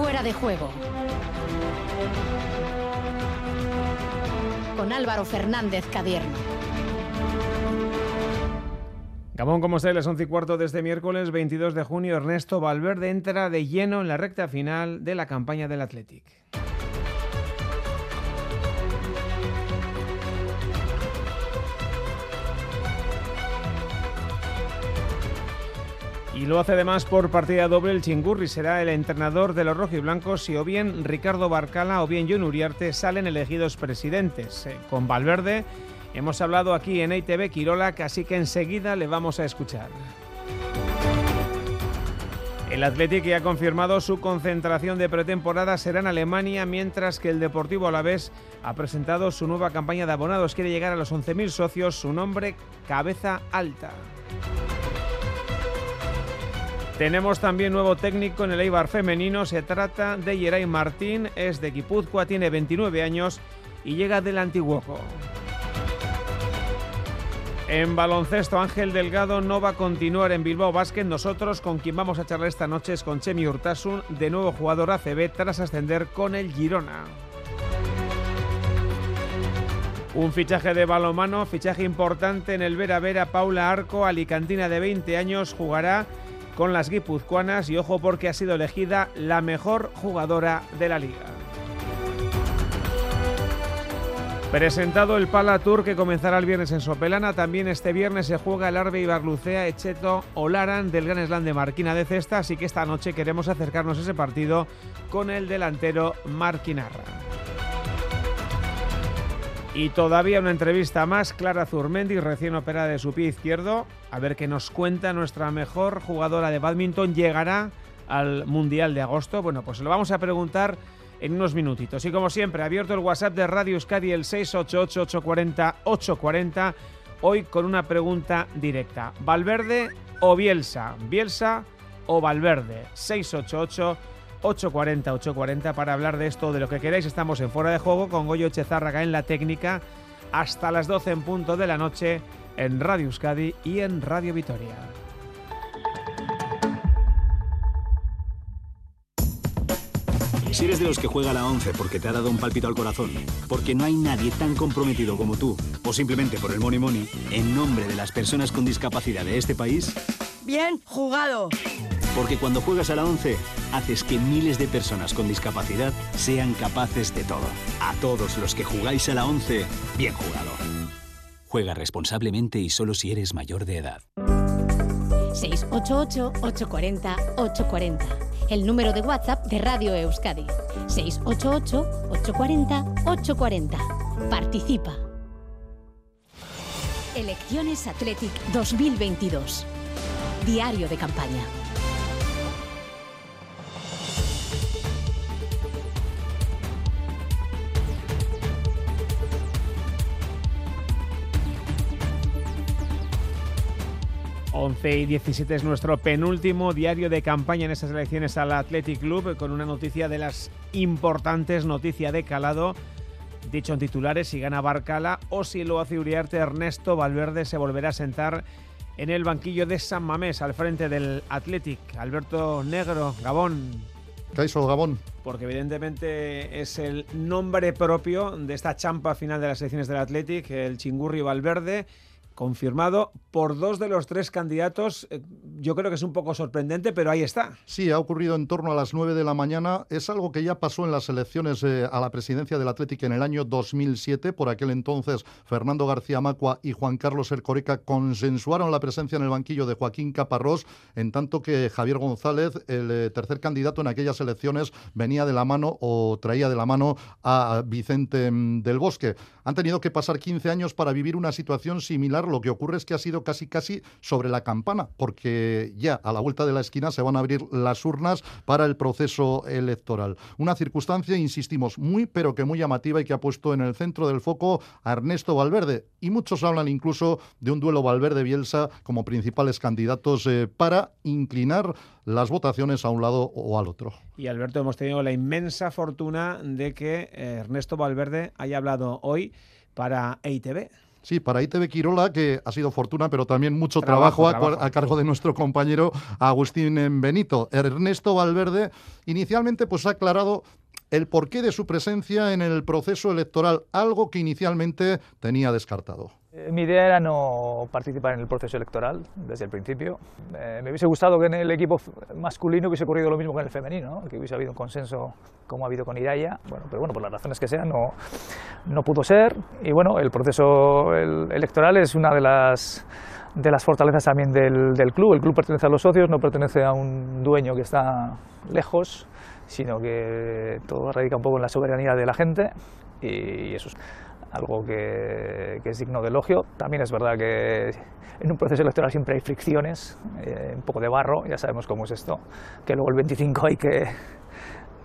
Fuera de juego. Con Álvaro Fernández Cadierno. Gabón, como se las 11 y cuarto de este miércoles 22 de junio, Ernesto Valverde entra de lleno en la recta final de la campaña del Athletic. Y lo hace además por partida doble el Chingurri. Será el entrenador de los rojiblancos y o bien Ricardo Barcala o bien John Uriarte salen elegidos presidentes. Eh, con Valverde hemos hablado aquí en ITV Quirola, así que enseguida le vamos a escuchar. El Athletic ya ha confirmado su concentración de pretemporada será en Alemania, mientras que el Deportivo Alavés ha presentado su nueva campaña de abonados. Quiere llegar a los 11.000 socios, su nombre Cabeza Alta. Tenemos también nuevo técnico en el Eibar femenino. Se trata de Yeray Martín, es de Guipúzcoa, tiene 29 años y llega del Antiguoco. En baloncesto, Ángel Delgado no va a continuar en Bilbao Basket. Nosotros con quien vamos a charlar esta noche es con Chemi Urtasun, de nuevo jugador ACB tras ascender con el Girona. Un fichaje de balomano, fichaje importante en el Vera Vera. Paula Arco, alicantina de 20 años, jugará con las guipuzcoanas y ojo porque ha sido elegida la mejor jugadora de la liga. Presentado el Pala Tour que comenzará el viernes en Sopelana, también este viernes se juega el Arbe Ibarlucea Echeto Olaran del Gran Slam de Marquina de Cesta, así que esta noche queremos acercarnos a ese partido con el delantero Marquinarra. Y todavía una entrevista más, Clara Zurmendi, recién operada de su pie izquierdo. A ver qué nos cuenta nuestra mejor jugadora de badminton. ¿Llegará al Mundial de agosto? Bueno, pues lo vamos a preguntar en unos minutitos. Y como siempre, abierto el WhatsApp de Radio Euskadi el 688-840-840. Hoy con una pregunta directa. ¿Valverde o Bielsa? ¿Bielsa o Valverde? 688 840 840 para hablar de esto, de lo que queráis. Estamos en Fuera de Juego con Goyo Chezárraga en la técnica hasta las 12 en punto de la noche en Radio Euskadi y en Radio Vitoria. Si eres de los que juega la 11 porque te ha dado un palpito al corazón, porque no hay nadie tan comprometido como tú, o simplemente por el money money, en nombre de las personas con discapacidad de este país... Bien jugado. Porque cuando juegas a la 11, haces que miles de personas con discapacidad sean capaces de todo. A todos los que jugáis a la 11, bien jugado. Juega responsablemente y solo si eres mayor de edad. 688-840-840. El número de WhatsApp de Radio Euskadi. 688-840-840. Participa. Elecciones Athletic 2022. Diario de campaña. 11 y 17 es nuestro penúltimo diario de campaña en esas elecciones al Athletic Club con una noticia de las importantes, noticia de calado. Dicho en titulares, si gana Barcala o si lo hace Uriarte, Ernesto Valverde se volverá a sentar en el banquillo de San Mamés al frente del Athletic. Alberto Negro, Gabón. Caiso Gabón. Porque evidentemente es el nombre propio de esta champa final de las elecciones del Athletic, el Chingurri Valverde confirmado por dos de los tres candidatos. Eh, yo creo que es un poco sorprendente, pero ahí está. Sí, ha ocurrido en torno a las 9 de la mañana. Es algo que ya pasó en las elecciones eh, a la presidencia del Atlético en el año 2007. Por aquel entonces, Fernando García Macua y Juan Carlos Ercoreca consensuaron la presencia en el banquillo de Joaquín Caparrós, en tanto que Javier González, el eh, tercer candidato en aquellas elecciones, venía de la mano o traía de la mano a Vicente mm, del Bosque. Han tenido que pasar 15 años para vivir una situación similar lo que ocurre es que ha sido casi casi sobre la campana, porque ya a la vuelta de la esquina se van a abrir las urnas para el proceso electoral. Una circunstancia, insistimos, muy pero que muy llamativa y que ha puesto en el centro del foco a Ernesto Valverde. Y muchos hablan incluso de un duelo Valverde-Bielsa como principales candidatos eh, para inclinar las votaciones a un lado o al otro. Y Alberto, hemos tenido la inmensa fortuna de que eh, Ernesto Valverde haya hablado hoy para EITV. Sí, para ITV Quirola, que ha sido fortuna, pero también mucho trabajo, a, cargo de nuestro compañero Agustín Benito. Ernesto Valverde inicialmente pues ha aclarado el porqué de su presencia en el proceso electoral, algo que inicialmente tenía descartado. Eh, mi idea era no participar en el proceso electoral desde el principio. Eh, me hubiese gustado que en el equipo masculino hubiese ocurrido lo mismo que en el femenino, que hubiese habido un consenso como ha habido con Iraya, bueno, pero bueno, por las razones que sean, no, no pudo ser. Y bueno, el proceso electoral es una de las, de las fortalezas también del, del club. El club pertenece a los socios, no pertenece a un dueño que está lejos, sino que todo radica un poco en la soberanía de la gente y eso es algo que, es digno de elogio. También es verdad que en un proceso electoral siempre hay fricciones, eh, un poco de barro, ya sabemos cómo es esto, que luego el 25 hay que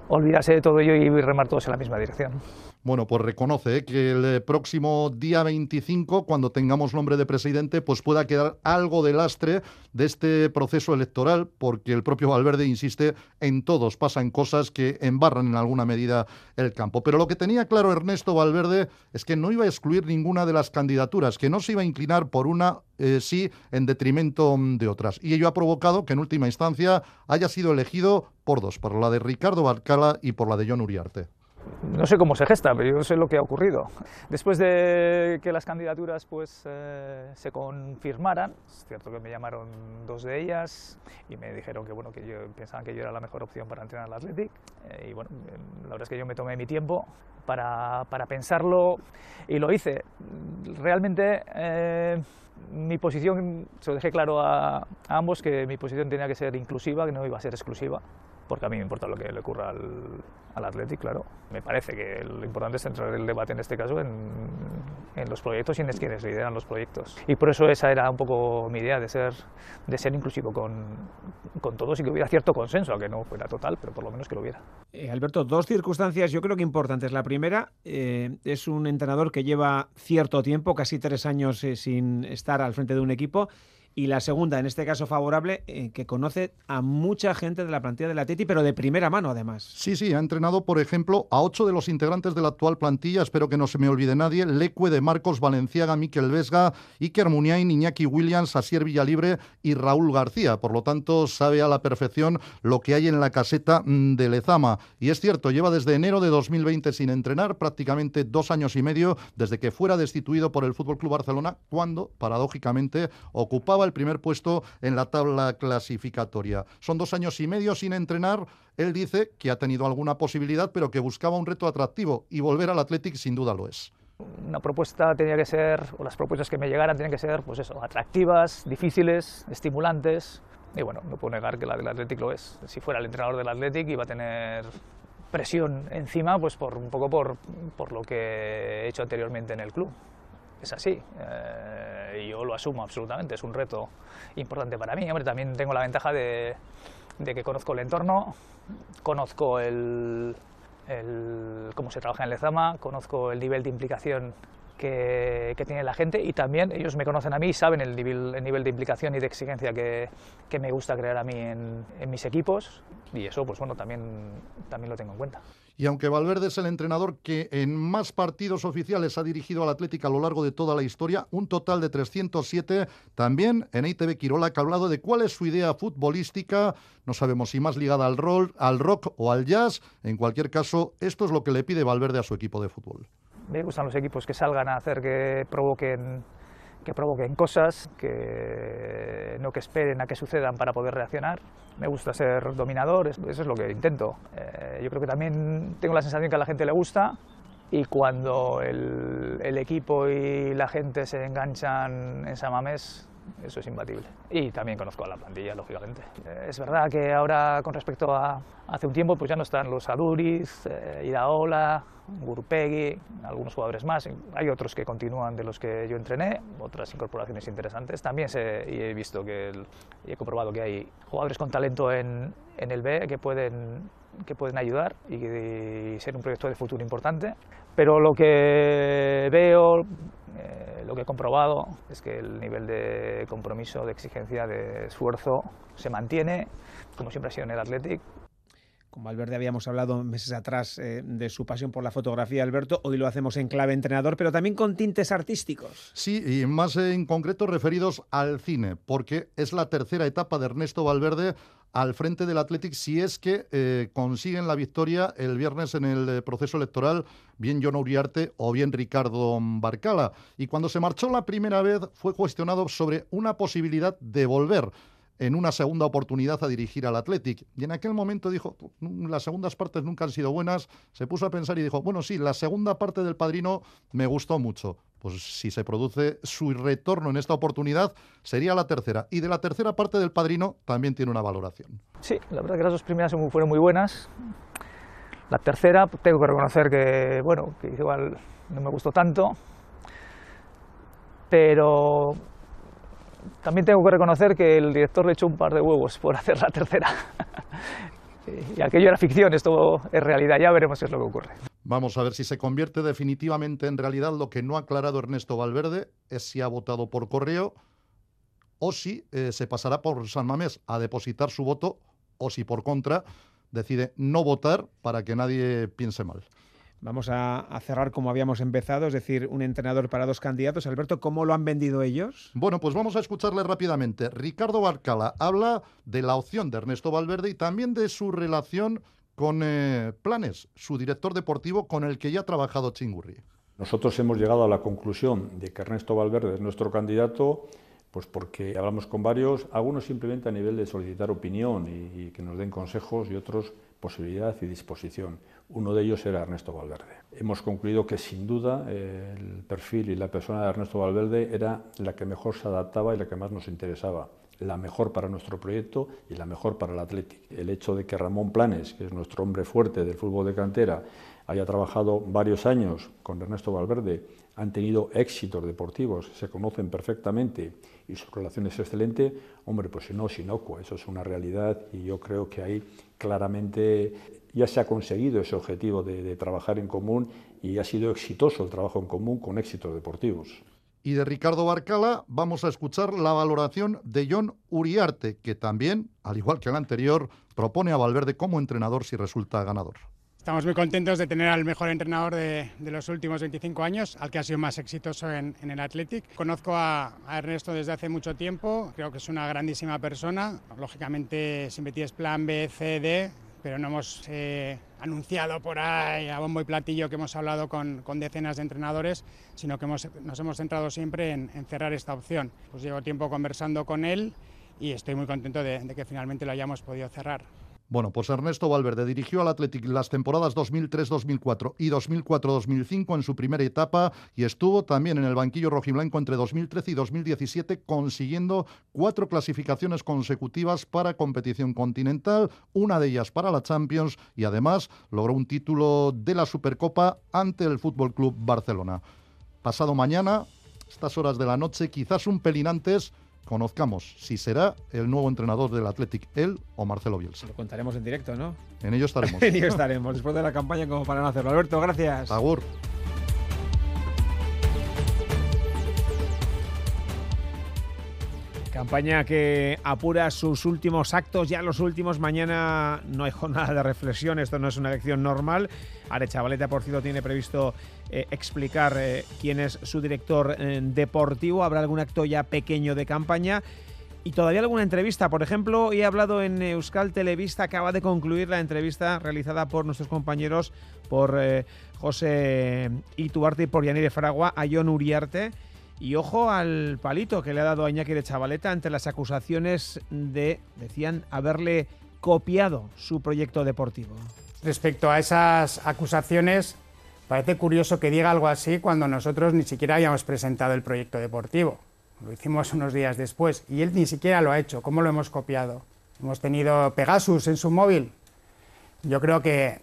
olvidarse de todo ello y remar todos en la misma dirección. Bueno, pues reconoce ¿eh? que el eh, próximo día 25, cuando tengamos nombre de presidente, pues pueda quedar algo de lastre de este proceso electoral, porque el propio Valverde insiste en todos, pasan cosas que embarran en alguna medida el campo. Pero lo que tenía claro Ernesto Valverde es que no iba a excluir ninguna de las candidaturas, que no se iba a inclinar por una eh, sí en detrimento mm, de otras. Y ello ha provocado que en última instancia haya sido elegido por dos, por la de Ricardo Barcala y por la de John Uriarte no sé cómo se gesta, pero yo sé lo que ha ocurrido. Después de que las candidaturas pues, eh, se confirmaran, es cierto que me llamaron dos de ellas y me dijeron que, bueno, que yo, pensaban que yo era la mejor opción para entrenar al Athletic. Eh, y bueno, la verdad es que yo me tomé mi tiempo para, para pensarlo y lo hice. Realmente eh, mi posición, se lo dejé claro a, a ambos, que mi posición tenía que ser inclusiva, que no iba a ser exclusiva porque a mí me importa lo que le ocurra al, al Athletic, claro. Me parece que lo importante es centrar el debate en este caso en, en, los proyectos y en quienes lideran los proyectos. Y por eso esa era un poco mi idea, de ser, de ser inclusivo con, con todos y que hubiera cierto consenso, aunque no fuera total, pero por lo menos que lo hubiera. Eh, Alberto, dos circunstancias yo creo que importantes. La primera eh, es un entrenador que lleva cierto tiempo, casi tres años eh, sin estar al frente de un equipo y la segunda, en este caso favorable, eh, que conoce a mucha gente de la plantilla de la Teti, pero de primera mano además. Sí, sí, ha entrenado, por ejemplo, a ocho de los integrantes de la actual plantilla, espero que no se me olvide nadie, Lecue de Marcos Valenciaga, Miquel Vesga, Iker Muniain, Iñaki Williams, Asier Villalibre y Raúl García. Por lo tanto, sabe a la perfección lo que hay en la caseta mm, de Lezama. Y es cierto, lleva desde enero de 2020 sin entrenar, prácticamente dos años y medio, desde que fuera destituido por el Fútbol Club Barcelona, cuando, paradójicamente, ocupaba el primer puesto en la tabla clasificatoria. Son dos años y medio sin entrenar. Él dice que ha tenido alguna posibilidad, pero que buscaba un reto atractivo y volver al Athletic sin duda lo es. Una propuesta tenía que ser, o las propuestas que me llegaran tenían que ser, pues eso, atractivas, difíciles, estimulantes. Y bueno, no puedo negar que la del Athletic lo es. Si fuera el entrenador del Athletic iba a tener presión encima, pues por un poco por, por lo que he hecho anteriormente en el club es así. Eh, yo lo asumo absolutamente, es un reto importante para mí. Hombre, también tengo la ventaja de, que conozco el entorno, conozco el, cómo se trabaja en Lezama, conozco el nivel de implicación que, tiene la gente y también ellos me conocen a mí y saben el nivel, el nivel de implicación y de exigencia que, me gusta crear a mí en, en, mis equipos y eso pues bueno también, también lo tengo en cuenta. Y aunque Valverde es el entrenador que en más partidos oficiales ha dirigido al Atlético a lo largo de toda la historia, un total de 307, también en ITV Quirola que ha hablado de cuál es su idea futbolística, no sabemos si más ligada al, rol, al rock o al jazz, en cualquier caso, esto es lo que le pide Valverde a su equipo de fútbol. Me gustan los equipos que salgan a hacer que provoquen que provoquen cosas, que no que esperen a que sucedan para poder reaccionar. Me gusta ser dominador, eso es lo que intento. Eh, yo creo que también tengo la sensación que a la gente le gusta y cuando el, el equipo y la gente se enganchan en Samamés, eso es imbatible. Y también conozco a la plantilla, lógicamente. Eh, es verdad que ahora, con respecto a hace un tiempo, pues ya no están los Aduriz, eh, Iraola, Gurpegui, algunos jugadores más. Hay otros que continúan de los que yo entrené, otras incorporaciones interesantes. También he visto que y he comprobado que hay jugadores con talento en, en el B que pueden, que pueden ayudar y, y ser un proyecto de futuro importante. Pero lo que veo eh, lo que he comprobado es que el nivel de compromiso, de exigencia, de esfuerzo se mantiene, como siempre ha sido en el Athletic, Con Valverde habíamos hablado meses atrás eh, de su pasión por la fotografía, Alberto. Hoy lo hacemos en clave entrenador, pero también con tintes artísticos. Sí, y más en concreto referidos al cine, porque es la tercera etapa de Ernesto Valverde al frente del Athletic si es que eh, consiguen la victoria el viernes en el eh, proceso electoral, bien John Uriarte o bien Ricardo Barcala. Y cuando se marchó la primera vez fue cuestionado sobre una posibilidad de volver en una segunda oportunidad a dirigir al Athletic. Y en aquel momento dijo, las segundas partes nunca han sido buenas, se puso a pensar y dijo, bueno, sí, la segunda parte del Padrino me gustó mucho. Pues si se produce su retorno en esta oportunidad, sería la tercera. Y de la tercera parte del Padrino también tiene una valoración. Sí, la verdad que las dos primeras fueron muy buenas. La tercera, tengo que reconocer que, bueno, que igual no me gustó tanto, pero también tengo que reconocer que el director le echó un par de huevos por hacer la tercera. y aquello era ficción, esto es realidad, ya veremos qué es lo que ocurre. Vamos a ver si se convierte definitivamente en realidad. Lo que no ha aclarado Ernesto Valverde es si ha votado por correo o si eh, se pasará por San Mamés a depositar su voto o si por contra decide no votar para que nadie piense mal. Vamos a, cerrar como habíamos empezado, es decir, un entrenador para dos candidatos. Alberto, ¿cómo lo han vendido ellos? Bueno, pues vamos a escucharle rápidamente. Ricardo Barcala habla de la opción de Ernesto Valverde y también de su relación con eh, Planes, su director deportivo con el que ya ha trabajado Chingurri. Nosotros hemos llegado a la conclusión de que Ernesto Valverde es nuestro candidato, pues porque hablamos con varios, algunos simplemente a nivel de solicitar opinión y que nos den consejos y otros posibilidad y disposición. Uno de ellos era Ernesto Valverde. Hemos concluido que sin duda el perfil y la persona de Ernesto Valverde era la que mejor se adaptaba y la que más nos interesaba la mejor para nuestro proyecto y la mejor para el Athletic. El hecho de que Ramón Planes, que es nuestro hombre fuerte del fútbol de cantera, haya trabajado varios años con Ernesto Valverde, han tenido éxitos deportivos, se conocen perfectamente y su relación es excelente, hombre, pues si no, inocuo, eso es una realidad y yo creo que ahí claramente ya se ha conseguido ese objetivo de, de trabajar en común y ha sido exitoso el trabajo en común con éxitos deportivos. Y de Ricardo Barcala vamos a escuchar la valoración de John Uriarte, que también, al igual que el anterior, propone a Valverde como entrenador si resulta ganador. Estamos muy contentos de tener al mejor entrenador de, los últimos 25 años, al que ha sido más exitoso en, el Athletic. Conozco a, Ernesto desde hace mucho tiempo, creo que es una grandísima persona. Lógicamente siempre tienes plan B, C, D, pero no hemos eh, anunciado por ahí a bombo y platillo que hemos hablado con, decenas de entrenadores, sino que nos hemos centrado siempre en, cerrar esta opción. Pues llevo tiempo conversando con él y estoy muy contento de que finalmente lo hayamos podido cerrar. Bueno, pues Ernesto Valverde dirigió al Athletic las temporadas 2003-2004 y 2004-2005 en su primera etapa y estuvo también en el banquillo rojiblanco entre 2013 y 2017 consiguiendo cuatro clasificaciones consecutivas para competición continental, una de ellas para la Champions y además logró un título de la Supercopa ante el Fútbol Club Barcelona. Pasado mañana, estas horas de la noche, quizás un pelín antes, conozcamos si será el nuevo entrenador del Athletic, él o Marcelo Bielsa. Lo contaremos en directo, ¿no? En ello estaremos. en ello estaremos, después de la campaña como para no hacerlo. Alberto, gracias. Agur. Campaña que apura sus últimos actos, ya los últimos. Mañana no hay jornada de reflexión, esto no es una elección normal. Arechavaleta, por cierto, tiene previsto eh, explicar eh, quién es su director eh, deportivo. Habrá algún acto ya pequeño de campaña y todavía alguna entrevista. Por ejemplo, he hablado en Euskal Televista, acaba de concluir la entrevista realizada por nuestros compañeros, por José Ituarte y por Yanire Fragua, a John Uriarte y ojo al palito que le ha dado a Iñaki de Chavaleta ante las acusaciones de, decían, haberle copiado su proyecto deportivo. Respecto a esas acusaciones, parece curioso que diga algo así cuando nosotros ni siquiera habíamos presentado el proyecto deportivo. Lo hicimos unos días después y él ni siquiera lo ha hecho. ¿Cómo lo hemos copiado? Hemos tenido Pegasus en su móvil. Yo creo que,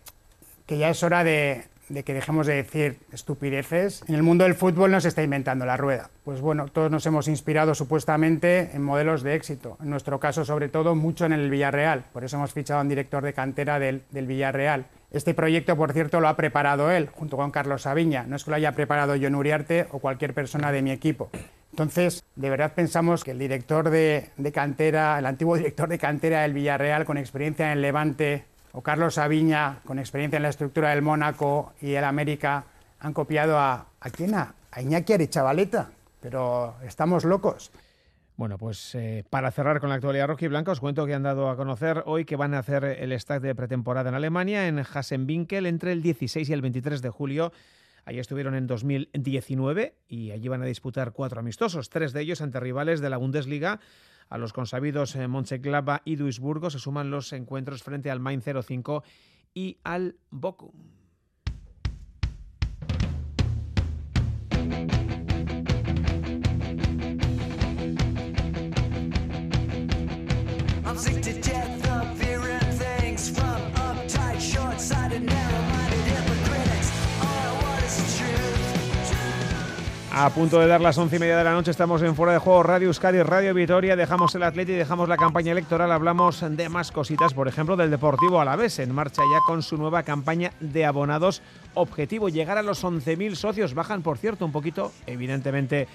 que ya es hora de, de que dejemos de decir estupideces. En el mundo del fútbol no se está inventando la rueda. Pues bueno, todos nos hemos inspirado supuestamente en modelos de éxito. En nuestro caso, sobre todo, mucho en el Villarreal. Por eso hemos fichado a un director de cantera del, Villarreal. Este proyecto, por cierto, lo ha preparado él, junto con Carlos Sabiña. No es que lo haya preparado yo Uriarte o cualquier persona de mi equipo. Entonces, de verdad pensamos que el director de, cantera, el antiguo director de cantera del Villarreal, con experiencia en el Levante, o Carlos Aviña, con experiencia en la estructura del Mónaco y el América, han copiado a, ¿a quién? A, Iñaki Arechavaleta. Pero estamos locos. Bueno, pues eh, para cerrar con la actualidad roja y blanca, os cuento que han dado a conocer hoy que van a hacer el stack de pretemporada en Alemania, en Hassenwinkel, entre el 16 y el 23 de julio. Allí estuvieron en 2019 y allí van a disputar cuatro amistosos, tres de ellos ante rivales de la Bundesliga. A los consabidos eh, Mönchengladbach y Duisburgo se suman los encuentros frente al Main 05 y al Bochum. A punto de dar las once y media de la noche, estamos en Fuera de Juego Radio Euskadi, Radio Vitoria. Dejamos el atleta y dejamos la campaña electoral. Hablamos de más cositas, por ejemplo, del Deportivo Alavés, en marcha ya con su nueva campaña de abonados. Objetivo: llegar a los 11.000 socios. Bajan, por cierto, un poquito, evidentemente,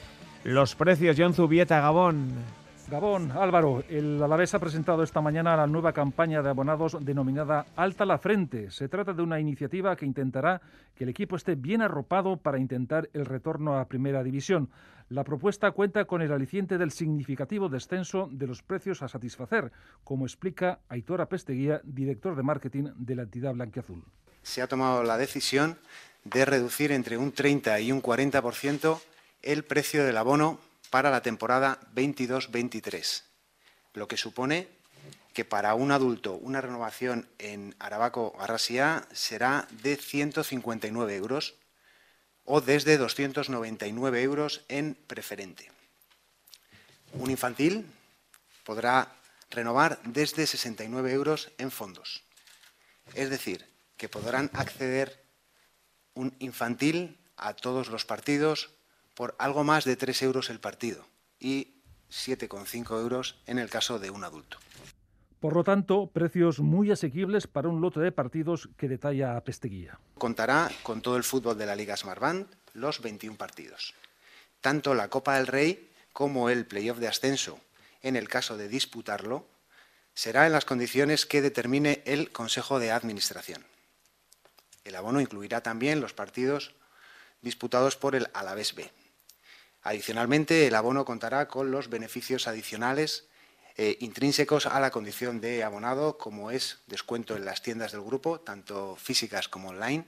los precios. John Zubieta, Gabón. Gabón, Álvaro, el Alavés ha presentado esta mañana la nueva campaña de abonados denominada Alta la Frente. Se trata de una iniciativa que intentará que el equipo esté bien arropado para intentar el retorno a Primera División. La propuesta cuenta con el aliciente del significativo descenso de los precios a satisfacer, como explica Aitor Apesteguía, director de marketing de la entidad blanquiazul. Se ha tomado la decisión de reducir entre un 30 y un 40% el precio del abono para la temporada 22-23, lo que supone que para un adulto una renovación en Arabaco Arrasia será de 159 euros o desde 299 euros en preferente. Un infantil podrá renovar desde 69 euros en fondos. Es decir, que podrán acceder un infantil a todos los partidos por algo más de 3 euros el partido y 7,5 euros en el caso de un adulto. Por lo tanto, precios muy asequibles para un lote de partidos que detalla Pesteguía. Contará con todo el fútbol de la Liga Smartband, los 21 partidos. Tanto la Copa del Rey como el playoff de ascenso, en el caso de disputarlo, será en las condiciones que determine el Consejo de Administración. El abono incluirá también los partidos disputados por el Alavés B. Adicionalmente, el abono contará con los beneficios adicionales eh, intrínsecos a la condición de abonado, como es descuento en las tiendas del grupo, tanto físicas como online,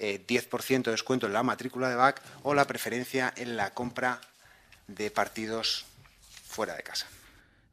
10% eh, de descuento en la matrícula de BAC o la preferencia en la compra de partidos fuera de casa.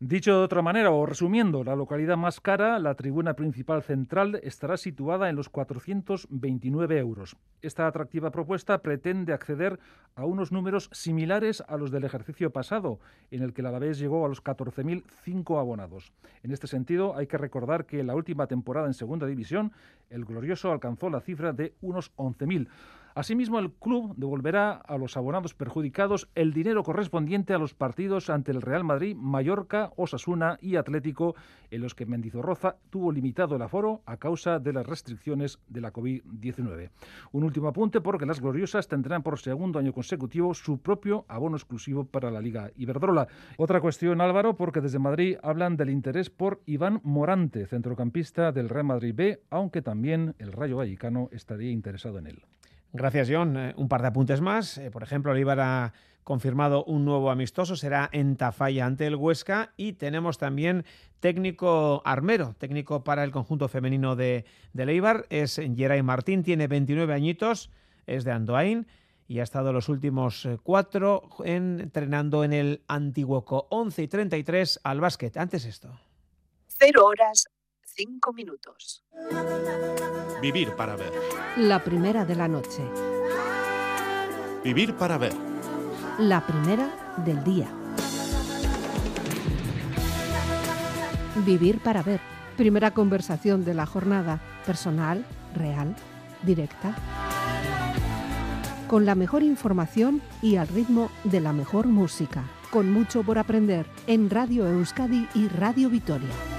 Dicho de otra manera, o resumiendo, la localidad más cara, la tribuna principal central, estará situada en los 429 euros. Esta atractiva propuesta pretende acceder a unos números similares a los del ejercicio pasado, en el que la Alavés llegó a los 14.005 abonados. En este sentido, hay que recordar que en la última temporada en Segunda División, el Glorioso alcanzó la cifra de unos 11.000. Asimismo, el club devolverá a los abonados perjudicados el dinero correspondiente a los partidos ante el Real Madrid, Mallorca, Osasuna y Atlético, en los que Mendizorroza tuvo limitado el aforo a causa de las restricciones de la COVID-19. Un último apunte porque las gloriosas tendrán por segundo año consecutivo su propio abono exclusivo para la Liga Iberdrola. Otra cuestión, Álvaro, porque desde Madrid hablan del interés por Iván Morante, centrocampista del Real Madrid B, aunque también el Rayo Vallecano estaría interesado en él. Gracias, John. Eh, un par de apuntes más. Eh, por ejemplo, el ha confirmado un nuevo amistoso, será en Tafalla ante el Huesca y tenemos también técnico armero, técnico para el conjunto femenino de, de Leibar, es Geray Martín, tiene 29 añitos, es de Andoain y ha estado los últimos eh, cuatro entrenando en el Antiguoco 11 y 33 al básquet. Antes esto. Cero horas, cinco minutos. Vivir para ver. La primera de la noche. Vivir para ver. La primera del día. Vivir para ver. Primera conversación de la jornada. Personal, real, directa. Con la mejor información y al ritmo de la mejor música. Con mucho por aprender en Radio Euskadi y Radio Vitoria.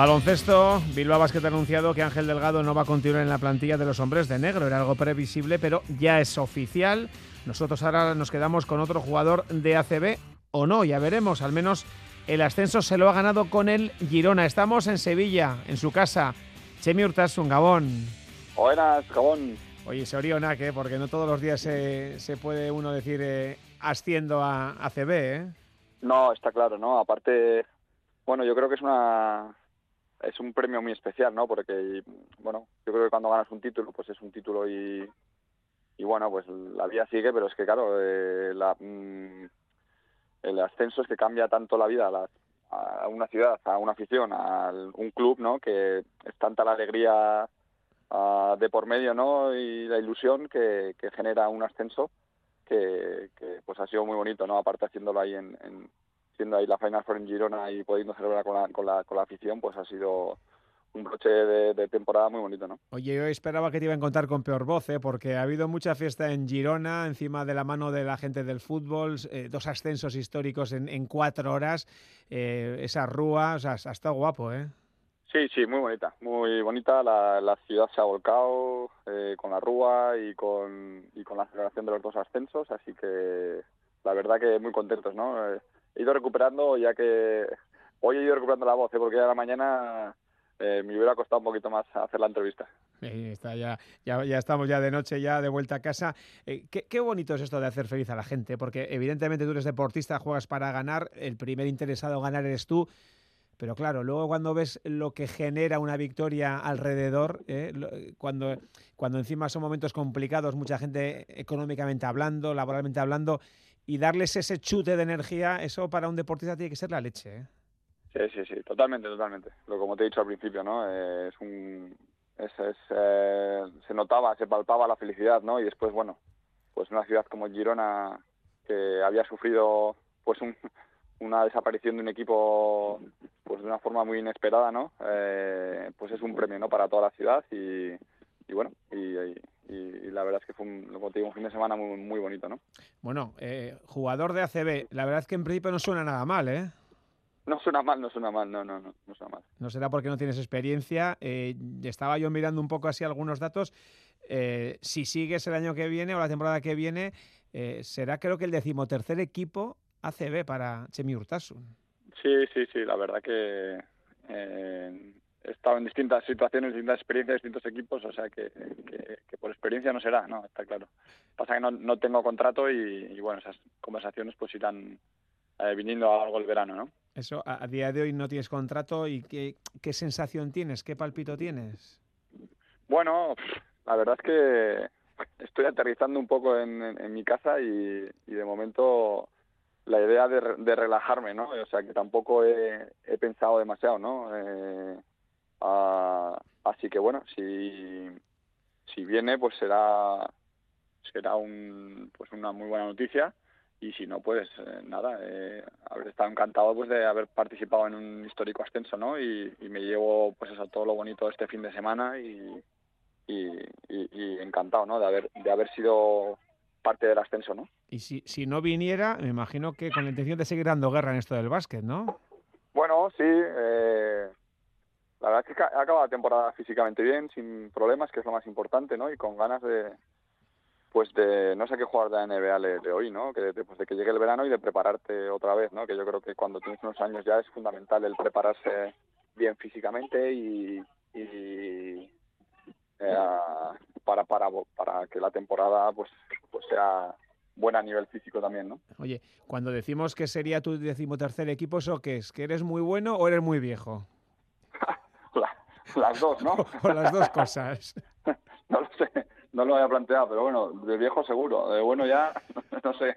Baloncesto, Bilbao Basket ha anunciado que Ángel Delgado no va a continuar en la plantilla de los hombres de negro. Era algo previsible, pero ya es oficial. Nosotros ahora nos quedamos con otro jugador de ACB o no, ya veremos. Al menos el ascenso se lo ha ganado con el Girona. Estamos en Sevilla, en su casa. Chemi un Gabón. Buenas, Gabón. Oye, se oriona, ¿eh? porque no todos los días se, puede uno decir eh, asciendo a ACB, ¿eh? No, está claro, ¿no? Aparte, bueno, yo creo que es una es un premio muy especial, ¿no? Porque, bueno, yo creo que cuando ganas un título, pues es un título y, y bueno, pues la vida sigue, pero es que, claro, eh, la, mm, el ascenso es que cambia tanto la vida a, una ciudad, a una afición, a un club, ¿no? Que es tanta la alegría ah, de por medio, ¿no? Y la ilusión que, que genera un ascenso que, que, pues ha sido muy bonito, ¿no? Aparte haciéndolo ahí en, en siendo ahí la Final Four en Girona y pudiendo celebrar con la, con la, con la afición, pues ha sido un broche de, temporada muy bonito, ¿no? Oye, yo esperaba que te iba a encontrar con peor voz, ¿eh? porque ha habido mucha fiesta en Girona, encima de la mano de la gente del fútbol, eh, dos ascensos históricos en, en cuatro horas, eh, esa rúa, o sea, ha estado guapo, ¿eh? Sí, sí, muy bonita, muy bonita. La, la ciudad se ha volcado eh, con la rúa y con, y con la celebración de los dos ascensos, así que la verdad que muy contentos, ¿no? He ido recuperando, ya que hoy he ido recuperando la voz, porque ya a la mañana eh, me hubiera costado un poquito más hacer la entrevista. está, ya, ya, ya, estamos ya de noche, ya de vuelta a casa. Eh, qué, qué, bonito es esto de hacer feliz a la gente, porque evidentemente tú eres deportista, juegas para ganar, el primer interesado en ganar eres tú. Pero claro, luego cuando ves lo que genera una victoria alrededor, eh, cuando, cuando encima son momentos complicados, mucha gente económicamente hablando, laboralmente hablando, y darles ese chute de energía, eso para un deportista tiene que ser la leche. ¿eh? Sí, sí, sí, totalmente, totalmente. Lo como te he dicho al principio, ¿no? Eh, es un, es, eh, se notaba, se palpaba la felicidad, ¿no? Y después, bueno, pues una ciudad como Girona que había sufrido, pues un, una desaparición de un equipo, pues de una forma muy inesperada, ¿no? Eh, pues es un premio, ¿no? Para toda la ciudad y, y bueno, y, y, la verdad es que fue un, como te digo, un fin de semana muy, muy bonito, ¿no? Bueno, jugador de ACB, la verdad es que en principio no suena nada mal, ¿eh? No suena mal, no suena mal, no, no, no, no suena mal. No será porque no tienes experiencia. Eh, estaba yo mirando un poco así algunos datos. Eh, si sigues el año que viene o la temporada que viene, eh, será creo que el decimotercer equipo ACB para Chemi Urtasun. Sí, sí, sí, la verdad que he estado en distintas situaciones, distintas experiencias, distintos equipos, o sea que, por experiencia no será, no, está claro. Pasa que no, no tengo contrato y, y, bueno, esas conversaciones pues irán viniendo a algo el verano, ¿no? Eso, a, día de hoy no tienes contrato y qué, qué sensación tienes, qué palpito tienes. Bueno, la verdad es que estoy aterrizando un poco en, mi casa y, de momento la idea de, relajarme, ¿no? O sea, que tampoco he, pensado demasiado, ¿no? Eh, así que bueno, si, si viene, pues será será un, pues una muy buena noticia. Y si no pues eh, nada eh, haber estado encantado pues de haber participado en un histórico ascenso no y, me llevo pues eso todo lo bonito de este fin de semana y, y, encantado no de haber de haber sido parte del ascenso no y si si no viniera me imagino que con la intención de seguir dando guerra en esto del básquet no bueno sí eh, la verdad es que ha acabado la temporada físicamente bien sin problemas que es lo más importante no y con ganas de pues de no sé qué jugar de la NBA de, hoy, ¿no? Que de, pues de que llegue el verano y de prepararte otra vez, ¿no? Que yo creo que cuando tienes unos años ya es fundamental el prepararse bien físicamente y, eh, para, para, para que la temporada pues, pues sea buena a nivel físico también, ¿no? Oye, cuando decimos que sería tu decimotercer equipo, ¿eso qué es? ¿Que eres muy bueno o eres muy viejo? Las dos, ¿no? o las dos cosas. no lo sé no lo había planteado, pero bueno, de viejo seguro, de bueno ya, no sé.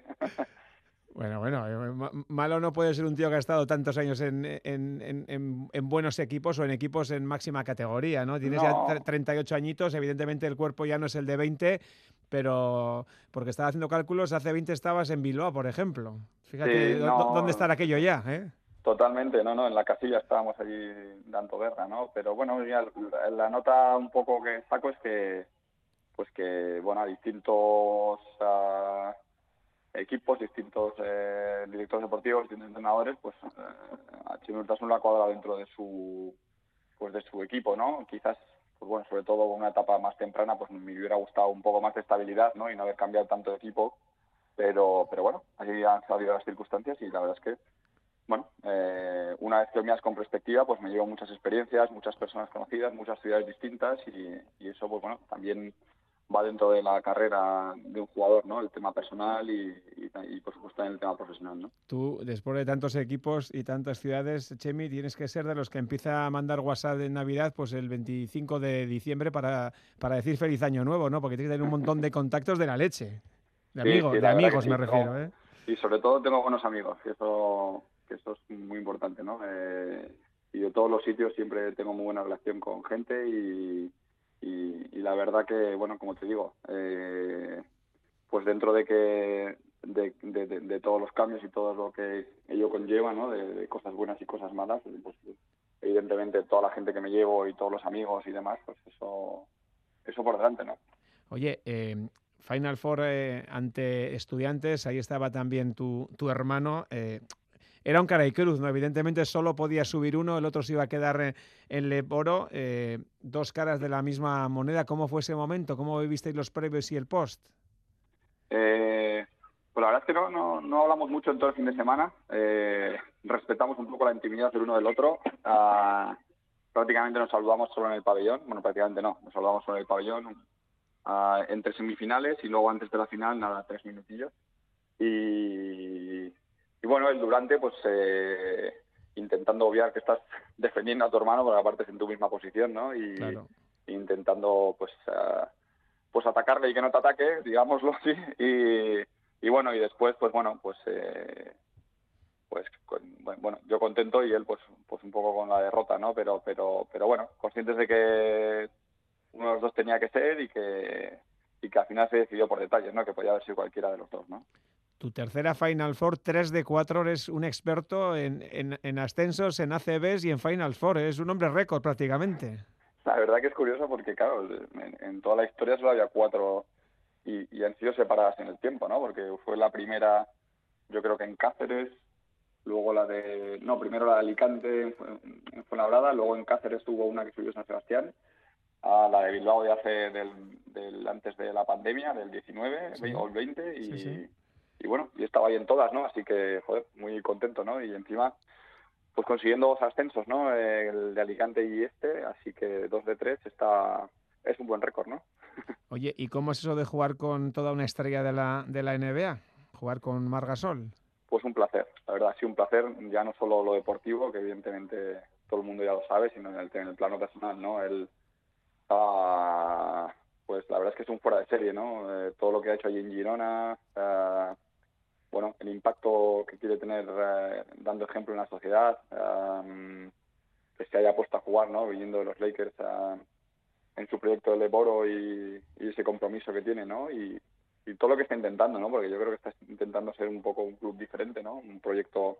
Bueno, bueno, eh, malo no puede ser un tío que ha estado tantos años en, en, en, buenos equipos o en equipos en máxima categoría, ¿no? Tienes ya 38 añitos, evidentemente el cuerpo ya no es el de 20, pero porque estaba haciendo cálculos, hace 20 estabas en Bilbao, por ejemplo. Fíjate dónde está aquello ya, ¿eh? Totalmente, no, no, en la casilla estábamos allí dando guerra, ¿no? Pero bueno, la nota un poco que saco es que pues que bueno a distintos equipos distintos eh, directores deportivos distintos entrenadores pues eh, a ha cuadrado dentro de su pues de su equipo, ¿no? Quizás, pues bueno, sobre todo una etapa más temprana, pues me hubiera gustado un poco más de estabilidad, ¿no? Y no haber cambiado tanto de equipo, pero, pero bueno, así han salido las circunstancias y la verdad es que, bueno, eh, una vez que miras con perspectiva, pues me llevo muchas experiencias, muchas personas conocidas, muchas ciudades distintas y, y eso, pues bueno, también va dentro de la carrera de un jugador, ¿no? El tema personal y, y, por supuesto en el tema profesional, ¿no? Tú, después de tantos equipos y tantas ciudades, Chemi, tienes que ser de los que empieza a mandar WhatsApp de Navidad pues el 25 de diciembre para, para decir feliz año nuevo, ¿no? Porque tienes que tener un montón de contactos de la leche. De amigos, de amigos me refiero, ¿eh? Y sobre todo tengo buenos amigos, que eso, que eso es muy importante, ¿no? Eh, y de todos los sitios siempre tengo muy buena relación con gente y la verdad que, bueno, como te digo, eh, pues dentro de que de, todos los cambios y todo lo que ello conlleva, ¿no? De, cosas buenas y cosas malas, pues evidentemente toda la gente que me llevo y todos los amigos y demás, pues eso, eso por delante, ¿no? Oye, eh, Final Four eh, ante estudiantes, ahí estaba también tu, tu hermano. Era un cara y cruz, ¿no? Evidentemente solo podía subir uno, el otro se iba a quedar en Leboro, eh, dos caras de la misma moneda. ¿Cómo fue ese momento? ¿Cómo vivisteis los previos y el post? Eh, pues la verdad es que no, no, hablamos mucho en todo el fin de semana. Eh, respetamos un poco la intimidad del uno del otro. Ah, prácticamente nos saludamos solo en el pabellón. Bueno, prácticamente no, nos saludamos solo en el pabellón ah, entre semifinales y luego antes de la final, nada, tres minutillos. Y, y bueno, el durante, pues eh, intentando obviar que estás defendiendo a tu hermano, porque aparte es en tu misma posición, ¿no? Y intentando, pues, uh, pues atacarle y que no te ataque, digámoslo así. Y, y bueno, y después, pues bueno, pues, eh, pues bueno, yo contento y él, pues, pues un poco con la derrota, ¿no? Pero, pero, pero bueno, conscientes de que uno de los dos tenía que ser y que y que al final se decidió por detalles, ¿no? Que podía haber sido cualquiera de los dos, ¿no? Tu tercera Final Four, 3 de 4, eres un experto en, en, ascensos, en ACBs y en Final Four. Es un hombre récord prácticamente. La verdad que es curioso porque, claro, en, toda la historia solo había cuatro y, han sido separadas en el tiempo, ¿no? Porque fue la primera, yo creo que en Cáceres, luego la de, no, primero la de Alicante en Fuenlabrada, luego en Cáceres tuvo una que subió San Sebastián, a la de Bilbao de hace del, del antes de la pandemia, del 19 o el 20 y, y bueno, y estaba ahí en todas, ¿no? Así que, joder, muy contento, ¿no? Y encima, pues consiguiendo dos ascensos, ¿no? El de Alicante y este, así que dos de tres está, es un buen récord, ¿no? Oye, ¿y cómo es eso de jugar con toda una estrella de la, de la NBA? ¿Jugar con Margasol? Pues un placer, la verdad, sí, un placer, ya no solo lo deportivo, que evidentemente todo el mundo ya lo sabe, sino en el, en el plano personal, ¿no? Él pues la verdad es que es un fuera de serie, ¿no? Eh, todo lo que ha hecho allí en Girona, eh, bueno, el impacto que quiere tener eh, dando ejemplo en la sociedad, que se haya puesto a jugar, ¿no? Viniendo de los Lakers en su proyecto de Leboro y, y, ese compromiso que tiene, ¿no? Y, todo lo que está intentando, ¿no? Porque yo creo que está intentando ser un poco un club diferente, ¿no? Un proyecto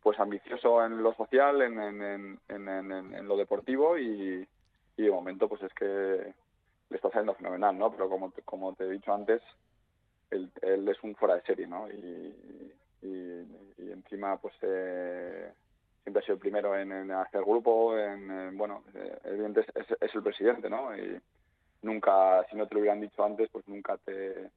pues ambicioso en lo social, en, en, en, en lo deportivo y, y de momento pues es que le está saliendo fenomenal, ¿no? Pero como como te he dicho antes, él, es un fuera de serie, ¿no? Y, encima pues eh, siempre ha sido el primero en, hacer grupo, en, bueno, eh, evidentemente es, es, el presidente, ¿no? Y nunca, si no te lo hubieran dicho antes, pues nunca te,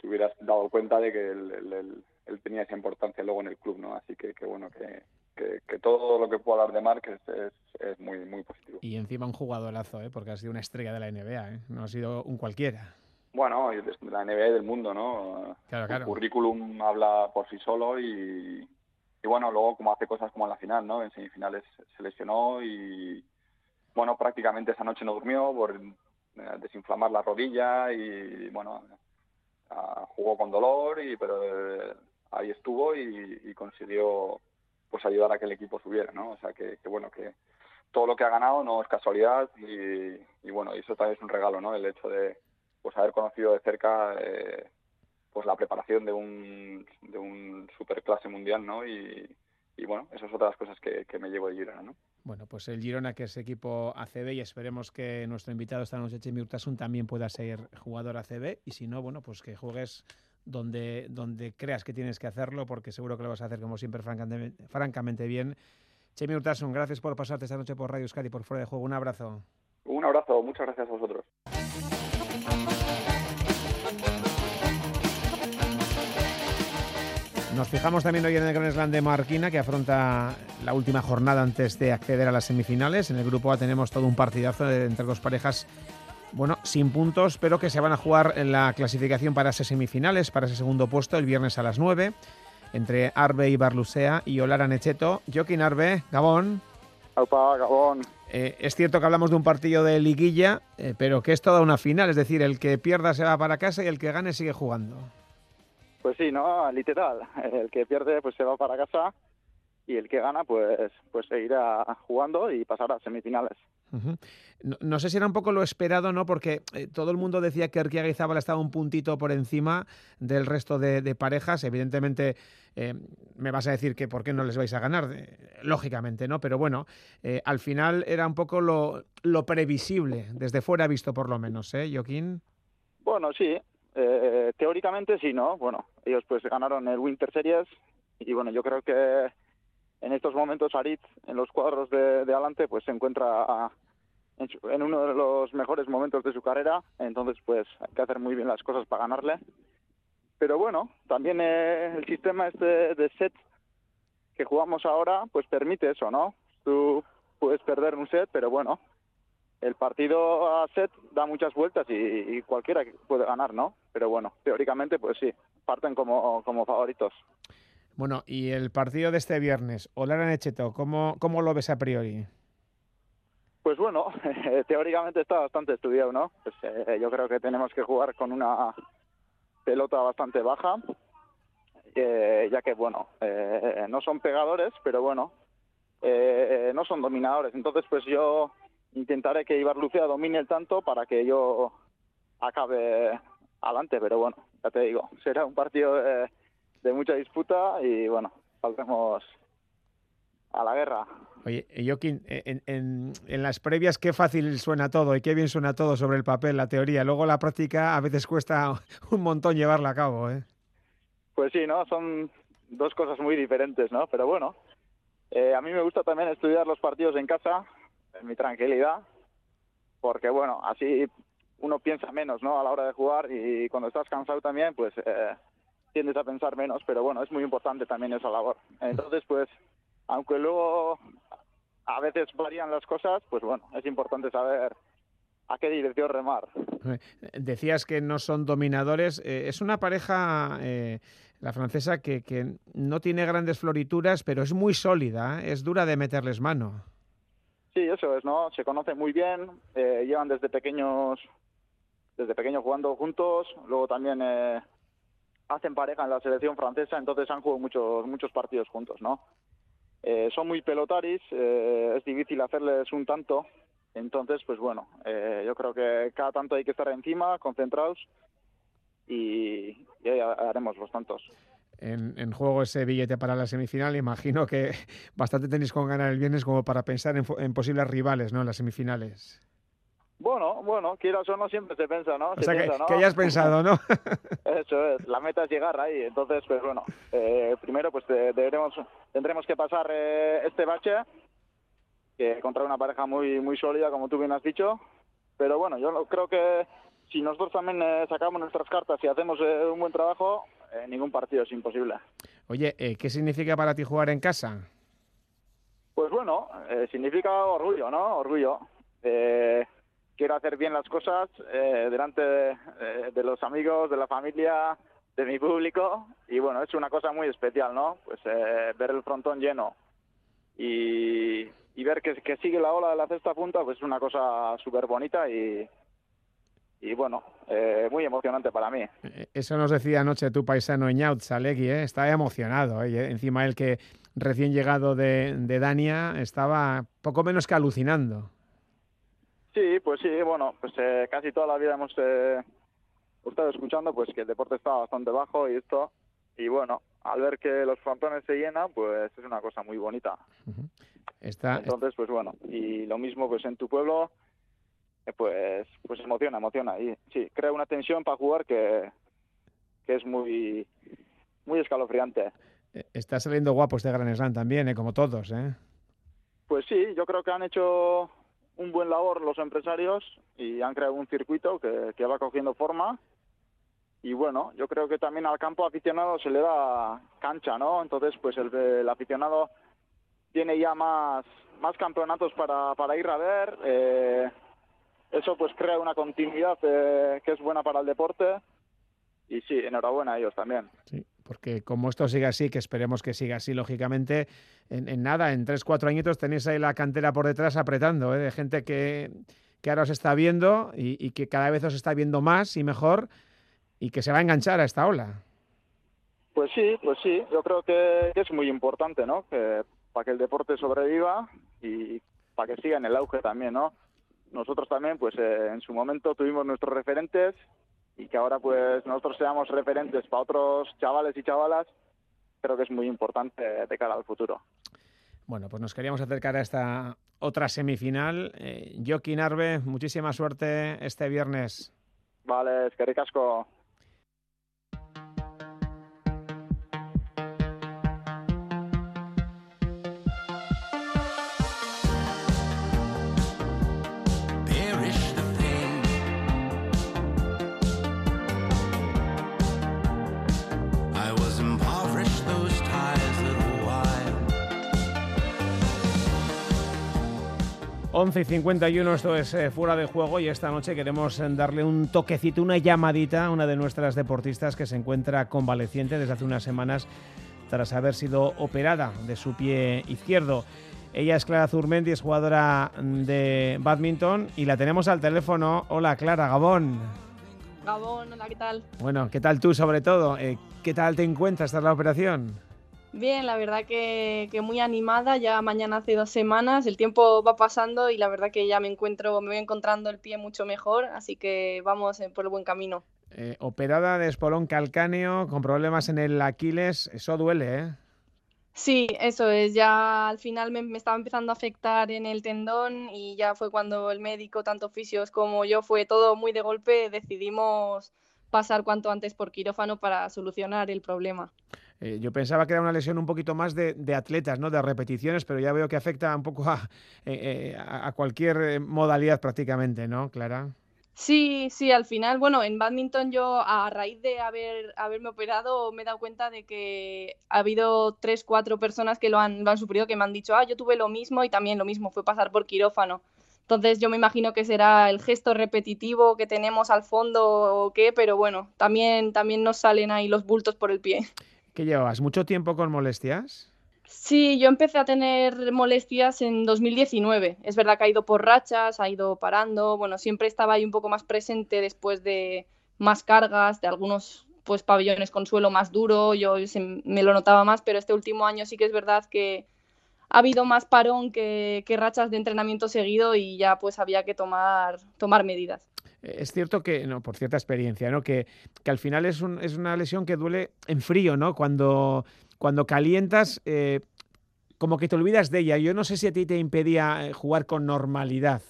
te hubieras dado cuenta de que él, él, tenía esa importancia luego en el club, ¿no? Así que, bueno, que, que, todo lo que pueda hablar de Marc es, es, muy, muy positivo. Y encima un jugadorazo, ¿eh? porque ha sido una estrella de la NBA, ¿eh? no ha sido un cualquiera. Bueno, de la NBA y del mundo, ¿no? Claro, claro. El currículum habla por sí solo y, y bueno, luego como hace cosas como en la final, ¿no? En semifinales se lesionó y bueno, prácticamente esa noche no durmió por eh, desinflamar la rodilla y bueno, ah, jugó con dolor y pero eh, ahí estuvo y, y consiguió pues ayudar a que el equipo subiera, ¿no? O sea que, bueno, que todo lo que ha ganado no es casualidad y, y, bueno, eso también es un regalo, ¿no? El hecho de pues haber conocido de cerca eh, pues la preparación de un, de un superclase mundial, ¿no? Y, y bueno, esas son otras cosas que, que me llevo de Girona, ¿no? Bueno, pues el Girona, que es equipo ACB, y esperemos que nuestro invitado esta noche, Chemi Urtasun, también pueda ser jugador ACB, y si no, bueno, pues que juegues donde, donde creas que tienes que hacerlo, porque seguro que lo vas a hacer como siempre francamente, francamente bien Chemi Urtasun, gracias por pasarte esta noche por Radio Euskadi por fuera de juego. Un abrazo. Un abrazo, muchas gracias a vosotros. Nos fijamos también hoy en el Gran Slam de Marquina, que afronta la última jornada antes de acceder a las semifinales. En el grupo A tenemos todo un partidazo entre dos parejas, bueno, sin puntos, pero que se van a jugar en la clasificación para esas semifinales, para ese segundo puesto, el viernes a las 9, entre Arbe y Barlusea y Olara Necheto. Joaquín Arbe, Gabón. Aupa, Gabón. Eh, es cierto que hablamos de un partido de liguilla, eh, pero que es toda una final, es decir, el que pierda se va para casa y el que gane sigue jugando. Pues sí, no, literal. El que pierde pues se va para casa y el que gana pues pues seguirá jugando y pasará a semifinales. No, no sé si era un poco lo esperado, ¿no? Porque eh, todo el mundo decía que Erquiaga y Zabala estaba un puntito por encima del resto de, de parejas. Evidentemente, eh, me vas a decir que por qué no les vais a ganar, Eh, lógicamente, ¿no? Pero bueno, eh, al final era un poco lo, previsible, desde fuera visto por lo menos, ¿eh, Joaquín? Bueno, sí, eh, teóricamente sí, ¿no? Bueno, ellos pues ganaron el Winter Series y bueno, yo creo que en estos momentos Aritz en los cuadros de, de adelante pues se encuentra en, en uno de los mejores momentos de su carrera, entonces pues hay que hacer muy bien las cosas para ganarle. Pero bueno, también eh, el sistema este de set que jugamos ahora pues permite eso, ¿no? Tú puedes perder un set, pero bueno, el partido a set da muchas vueltas y, y cualquiera puede ganar, ¿no? Pero bueno, teóricamente pues sí, parten como, como favoritos. Bueno, y el partido de este viernes, Olara Necheto, ¿cómo, ¿cómo lo ves a priori? Pues bueno, teóricamente está bastante estudiado, ¿no? Pues eh, yo creo que tenemos que jugar con una pelota bastante baja, eh, ya que bueno, eh, no son pegadores, pero bueno, eh, no son dominadores. Entonces, pues yo intentaré que Ibar Lucía domine el tanto para que yo acabe adelante, pero bueno, ya te digo, será un partido de, de mucha disputa y bueno, saldremos a la guerra. Oye, Joaquín, en, en- en las previas qué fácil suena todo y qué bien suena todo sobre el papel, la teoría. Luego la práctica a veces cuesta un montón llevarla a cabo, ¿eh? Pues sí, ¿no? Son dos cosas muy diferentes, ¿no? Pero bueno, eh, a mí me gusta también estudiar los partidos en casa, en mi tranquilidad, porque bueno, así uno piensa menos, ¿no? A la hora de jugar y cuando estás cansado también, pues eh, tiendes a pensar menos, pero bueno, es muy importante también esa labor. Entonces, pues, aunque luego a veces varían las cosas, pues bueno, es importante saber a qué dirección remar. Decías que no son dominadores. eh, es una pareja, eh, la francesa, que, que no tiene grandes florituras, pero es muy sólida, ¿eh? es dura de meterles mano. Sí, eso es, ¿no? Se conocen muy bien, eh, llevan desde pequeños, desde pequeños jugando juntos, luego también eh, hacen pareja en la selección francesa, entonces han jugado muchos, muchos partidos juntos, ¿no? Eh, son muy pelotaris, eh, es difícil hacerles un tanto, entonces, pues bueno, eh, yo creo que cada tanto hay que estar encima, concentrados, y, y ahí haremos los tantos. En, en juego ese billete para la semifinal, imagino que bastante tenéis con ganar el viernes como para pensar en, en posibles rivales, ¿no? En las semifinales. Bueno, bueno, quieras o no, siempre se piensa, ¿no? O sea, que, ¿no? que hayas pensado, ¿no? Eso es, la meta es llegar ahí. Entonces, pues bueno, eh, primero pues de- deberemos, tendremos que pasar eh, este bache, que contra una pareja muy muy sólida, como tú bien has dicho. Pero bueno, yo creo que si nosotros también eh, sacamos nuestras cartas y hacemos eh, un buen trabajo, eh, ningún partido es imposible. Oye, eh, ¿qué significa para ti jugar en casa? Pues bueno, eh, significa orgullo, ¿no? Orgullo. Eh, quiero hacer bien las cosas eh, delante de, eh, de los amigos, de la familia, de mi público. Y bueno, es una cosa muy especial, ¿no? Pues eh, ver el frontón lleno y, y ver que, sigue la ola de la cesta punta, pues es una cosa súper bonita y, y bueno, eh, muy emocionante para mí. Eh, Eso nos decía anoche tu paisano Eñaut Salegui, ¿eh? estaba emocionado. Encima él que recién llegado de, de Dania estaba poco menos que alucinando. Sí, pues sí, bueno, pues eh, casi toda la vida hemos eh, estado escuchando pues que el deporte está bastante bajo y esto, y bueno, al ver que los frontones se llenan, pues es una cosa muy bonita. Está, Entonces, pues bueno, y lo mismo pues en tu pueblo, eh, pues pues emociona, emociona, y sí, crea una tensión para jugar que, que es muy muy escalofriante. eh, está saliendo guapo este Gran Slam también, ¿eh? como todos. ¿eh? Pues sí, yo creo que han hecho un buen labor los empresarios y han creado un circuito que, que va cogiendo forma. Y bueno, yo creo que también al campo aficionado se le da cancha, ¿no? Entonces, pues el, el aficionado tiene ya más, más campeonatos para, para ir a ver. Eh, eso pues crea una continuidad eh, que es buena para el deporte. Y sí, enhorabuena a ellos también. Sí, porque como esto sigue así, que esperemos que siga así, lógicamente, en, nada, en tres, cuatro añitos tenéis ahí la cantera por detrás apretando, ¿eh? de gente que, que ahora os está viendo y, y que cada vez os está viendo más y mejor y que se va a enganchar a esta ola. Pues sí, pues sí, yo creo que es muy importante, ¿no? Que para que el deporte sobreviva y para que siga en el auge también, ¿no? Nosotros también, pues eh, en su momento tuvimos nuestros referentes y que ahora pues nosotros seamos referentes para otros chavales y chavalas, creo que es muy importante de cara al futuro. Bueno, pues nos queríamos acercar a esta otra semifinal. Eh, Joaquín Arbe, muchísima suerte este viernes. Vale, es que ricasco. 11 y 51, esto es eh, Fuera de Juego y esta noche queremos eh, darle un toquecito, una llamadita a una de nuestras deportistas que se encuentra convaleciente desde hace unas semanas tras haber sido operada de su pie izquierdo. Ella es Clara Zurmendi, es jugadora de badminton y la tenemos al teléfono. Hola Clara, Gabón. Gabón, hola, ¿qué tal? Bueno, ¿qué tal tú sobre todo? Eh, ¿Qué tal te encuentras tras la operación? Bien, la verdad que, que muy animada, ya mañana hace dos semanas, el tiempo va pasando y la verdad que ya me encuentro, me voy encontrando el pie mucho mejor, así que vamos por el buen camino. Eh, operada de espolón calcáneo con problemas en el Aquiles, eso duele, ¿eh? Sí, eso es, ya al final me, me estaba empezando a afectar en el tendón y ya fue cuando el médico, tanto fisios como yo, fue todo muy de golpe, decidimos pasar cuanto antes por quirófano para solucionar el problema. Eh, yo pensaba que era una lesión un poquito más de, atletas, ¿no? De repeticiones, pero ya veo que afecta un poco a, eh, a cualquier eh, modalidad prácticamente, ¿no, Clara? Sí, sí, al final, bueno, en badminton yo a raíz de haber, haberme operado me he dado cuenta de que ha habido tres, cuatro personas que lo han, han sufrido, que me han dicho, ah, yo tuve lo mismo y también lo mismo, fue pasar por quirófano. Entonces yo me imagino que será el gesto repetitivo que tenemos al fondo o qué, pero bueno, también, también nos salen ahí los bultos por el pie. ¿Qué llevas? ¿Mucho tiempo con molestias? Sí, yo empecé a tener molestias en 2019. Es verdad que ha ido por rachas, ha ido parando. Bueno, siempre estaba ahí un poco más presente después de más cargas, de algunos pues pabellones con suelo más duro. Yo me lo notaba más, pero este último año sí que es verdad que ha habido más parón que, que rachas de entrenamiento seguido y ya pues había que tomar, tomar medidas es cierto que, no, por cierta experiencia, ¿no? que, que al final es, un, es, una lesión que duele en frío, ¿no? Cuando, cuando calientas, eh, como que te olvidas de ella. Yo no sé si a ti te impedía eh, jugar con normalidad.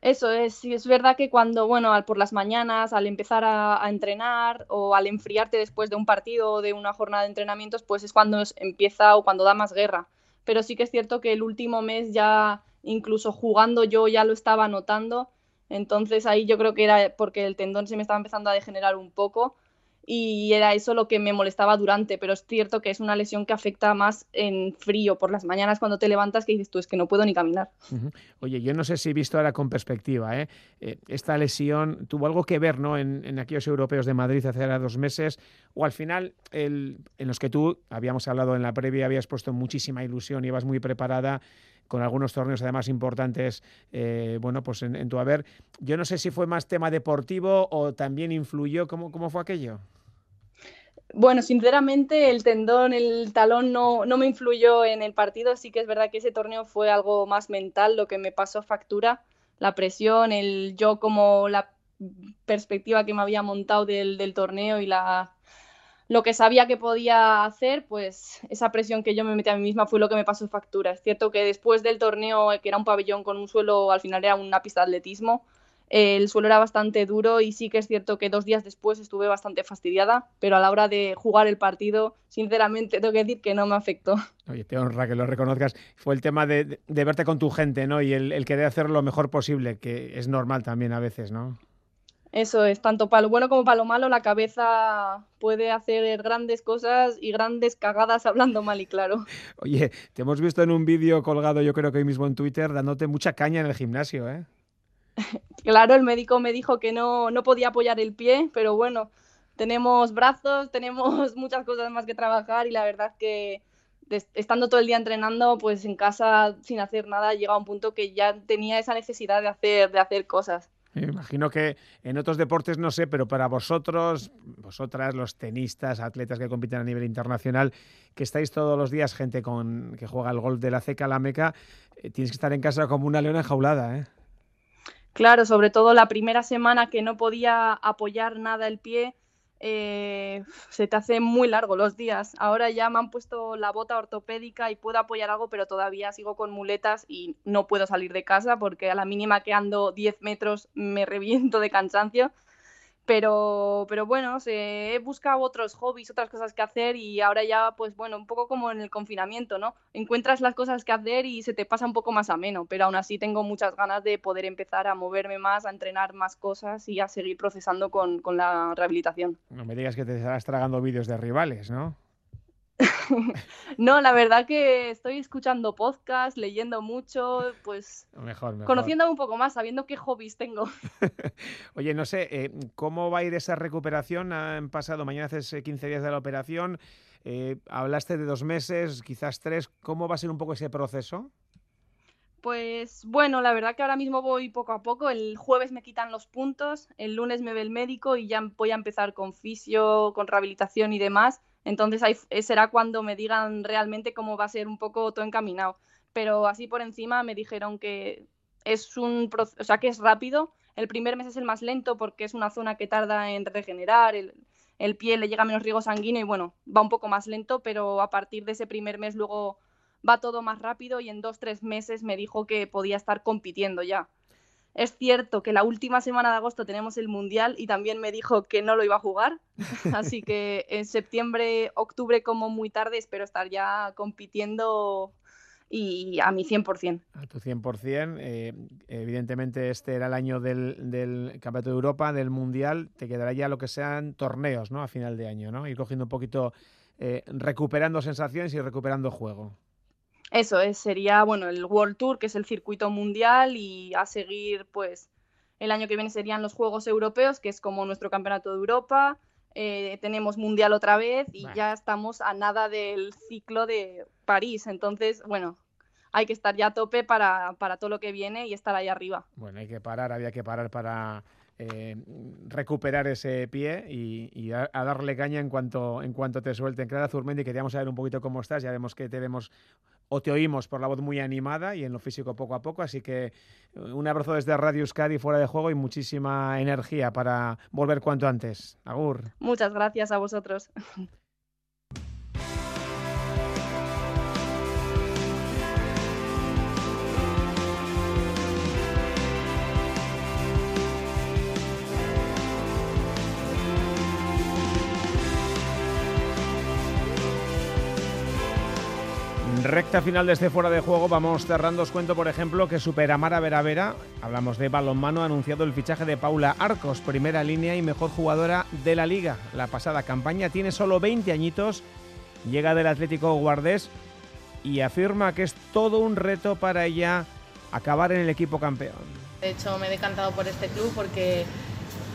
Eso es, es verdad que cuando, bueno, al, por las mañanas, al empezar a, a, entrenar o al enfriarte después de un partido o de una jornada de entrenamientos, pues es cuando empieza o cuando da más guerra. Pero sí que es cierto que el último mes ya, incluso jugando yo ya lo estaba notando entonces ahí yo creo que era porque el tendón se me estaba empezando a degenerar un poco y era eso lo que me molestaba durante, pero es cierto que es una lesión que afecta más en frío por las mañanas cuando te levantas que dices tú es que no puedo ni caminar. Oye, yo no sé si he visto ahora con perspectiva, ¿eh? Eh, esta lesión tuvo algo que ver ¿no? en, aquellos europeos de Madrid hace dos meses o al final en los que tú, habíamos hablado en la previa, habías puesto muchísima ilusión y ibas muy preparada con algunos torneos además importantes, eh, bueno, pues en, tu haber. Yo no sé si fue más tema deportivo o también influyó, ¿cómo, cómo fue aquello? Bueno, sinceramente el tendón, el talón no, no me influyó en el partido, sí que es verdad que ese torneo fue algo más mental, lo que me pasó factura, la presión, el yo como la perspectiva que me había montado del, del torneo y la, lo que sabía que podía hacer, pues esa presión que yo me metí a mí misma fue lo que me pasó factura. Es cierto que después del torneo, que era un pabellón con un suelo, al final era una pista de atletismo, el suelo era bastante duro y sí que es cierto que dos días después estuve bastante fastidiada, pero a la hora de jugar el partido, sinceramente tengo que decir que no me afectó. Oye, te honra que lo reconozcas. Fue el tema de, de verte con tu gente, ¿no? Y el, el querer hacer lo mejor posible, que es normal también a veces, ¿no? Eso es, tanto para lo bueno como para lo malo, la cabeza puede hacer grandes cosas y grandes cagadas hablando mal y claro. Oye, te hemos visto en un vídeo colgado, yo creo que hoy mismo en Twitter, dándote mucha caña en el gimnasio, ¿eh? Claro, el médico me dijo que no, no podía apoyar el pie, pero bueno, tenemos brazos, tenemos muchas cosas más que trabajar y la verdad que estando todo el día entrenando, pues en casa sin hacer nada, llega a un punto que ya tenía esa necesidad de hacer, de hacer cosas. Me imagino que en otros deportes no sé, pero para vosotros, vosotras, los tenistas, atletas que compiten a nivel internacional, que estáis todos los días, gente con que juega el golf de la ceca, la meca, eh, tienes que estar en casa como una leona enjaulada, ¿eh? Claro, sobre todo la primera semana que no podía apoyar nada el pie, eh, se te hace muy largo los días. Ahora ya me han puesto la bota ortopédica y puedo apoyar algo, pero todavía sigo con muletas y no puedo salir de casa porque a la mínima que ando 10 metros me reviento de cansancio. Pero, pero bueno, he buscado otros hobbies, otras cosas que hacer y ahora ya, pues bueno, un poco como en el confinamiento, ¿no? Encuentras las cosas que hacer y se te pasa un poco más ameno, pero aún así tengo muchas ganas de poder empezar a moverme más, a entrenar más cosas y a seguir procesando con, con la rehabilitación. No me digas que te estarás tragando vídeos de rivales, ¿no? no, la verdad que estoy escuchando podcast, leyendo mucho, pues mejor, conociendo un poco más, sabiendo qué hobbies tengo. Oye, no sé, eh, ¿cómo va a ir esa recuperación? Han pasado, mañana haces 15 días de la operación, eh, hablaste de dos meses, quizás tres, ¿cómo va a ser un poco ese proceso? Pues bueno, la verdad que ahora mismo voy poco a poco. El jueves me quitan los puntos, el lunes me ve el médico y ya voy a empezar con fisio, con rehabilitación y demás. Entonces ahí será cuando me digan realmente cómo va a ser un poco todo encaminado. Pero así por encima me dijeron que es un o sea que es rápido. El primer mes es el más lento porque es una zona que tarda en regenerar, el, el pie le llega menos riego sanguíneo y bueno, va un poco más lento, pero a partir de ese primer mes luego va todo más rápido y en dos, tres meses me dijo que podía estar compitiendo ya. Es cierto que la última semana de agosto tenemos el Mundial y también me dijo que no lo iba a jugar. Así que en septiembre, octubre como muy tarde espero estar ya compitiendo y a mi 100%. A tu 100%. Eh, evidentemente este era el año del, Campeonato de Europa, del Mundial. Te quedará ya lo que sean torneos ¿no? a final de año, ¿no? Ir cogiendo un poquito, eh, recuperando sensaciones y recuperando juego. Eso es, sería bueno el World Tour, que es el circuito mundial, y a seguir, pues, el año que viene serían los Juegos Europeos, que es como nuestro campeonato de Europa. Eh, tenemos mundial otra vez y ya estamos a nada del ciclo de París. Entonces, bueno, hay que estar ya a tope para, para todo lo que viene y estar ahí arriba. Bueno, hay que parar, había que parar para eh, recuperar ese pie y, a, darle caña en cuanto, en cuanto te suelten. Clara Zurmendi, queríamos saber un poquito cómo estás. Ya vemos que te vemos o te oímos por la voz muy animada y en lo físico poco a poco. Así que eh, un abrazo desde Radio Euskadi fuera de juego y muchísima energía para volver cuanto antes. Agur. Muchas gracias a vosotros. Recta final de este fuera de juego, vamos cerrando. Os cuento, por ejemplo, que Superamara Vera hablamos de balonmano, ha anunciado el fichaje de Paula Arcos, primera línea y mejor jugadora de la liga. La pasada campaña tiene solo 20 añitos, llega del Atlético Guardés y afirma que es todo un reto para ella acabar en el equipo campeón. De hecho, me he decantado por este club porque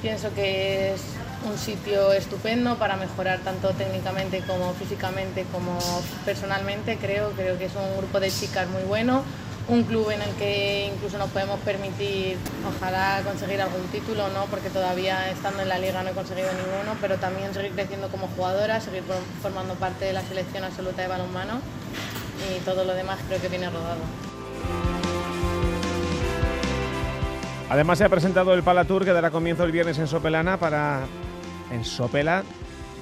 pienso que es un sitio estupendo para mejorar tanto técnicamente como físicamente como personalmente. Creo creo que es un grupo de chicas muy bueno un club en el que incluso nos podemos permitir ojalá conseguir algún título no porque todavía estando en la liga no he conseguido ninguno pero también seguir creciendo como jugadora seguir formando parte de la selección absoluta de balonmano y todo lo demás creo que viene rodado. Además se ha presentado el Palatour que dará comienzo el viernes en Sopelana para en Sopela.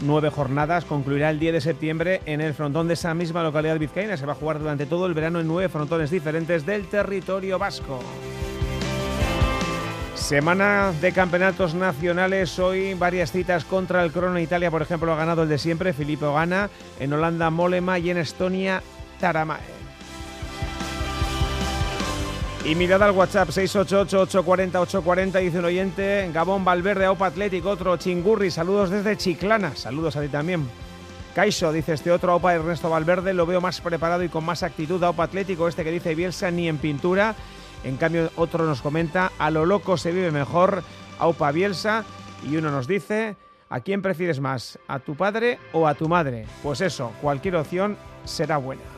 Nueve jornadas, concluirá el 10 de septiembre en el frontón de esa misma localidad vizcaína. Se va a jugar durante todo el verano en nueve frontones diferentes del territorio vasco. Semana de campeonatos nacionales, hoy varias citas contra el crono. Italia, por ejemplo, ha ganado el de siempre, Filippo gana. En Holanda, Molema y en Estonia, Taramae. Y mirad al WhatsApp 688-840-840, dice un oyente, Gabón Valverde, Aupa Atlético, otro Chingurri, saludos desde Chiclana, saludos a ti también. Caixo, dice este otro Aupa Ernesto Valverde, lo veo más preparado y con más actitud, Aupa Atlético, este que dice Bielsa ni en pintura. En cambio, otro nos comenta, a lo loco se vive mejor, Aupa Bielsa, y uno nos dice, ¿a quién prefieres más? ¿A tu padre o a tu madre? Pues eso, cualquier opción será buena.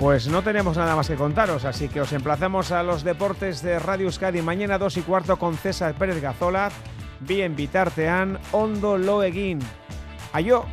Pues no tenemos nada más que contaros, así que os emplazamos a los deportes de Radio Euskadi mañana 2 y cuarto con César Pérez Gazola, bien Vitartean, Ondo Loeguín. Ayo.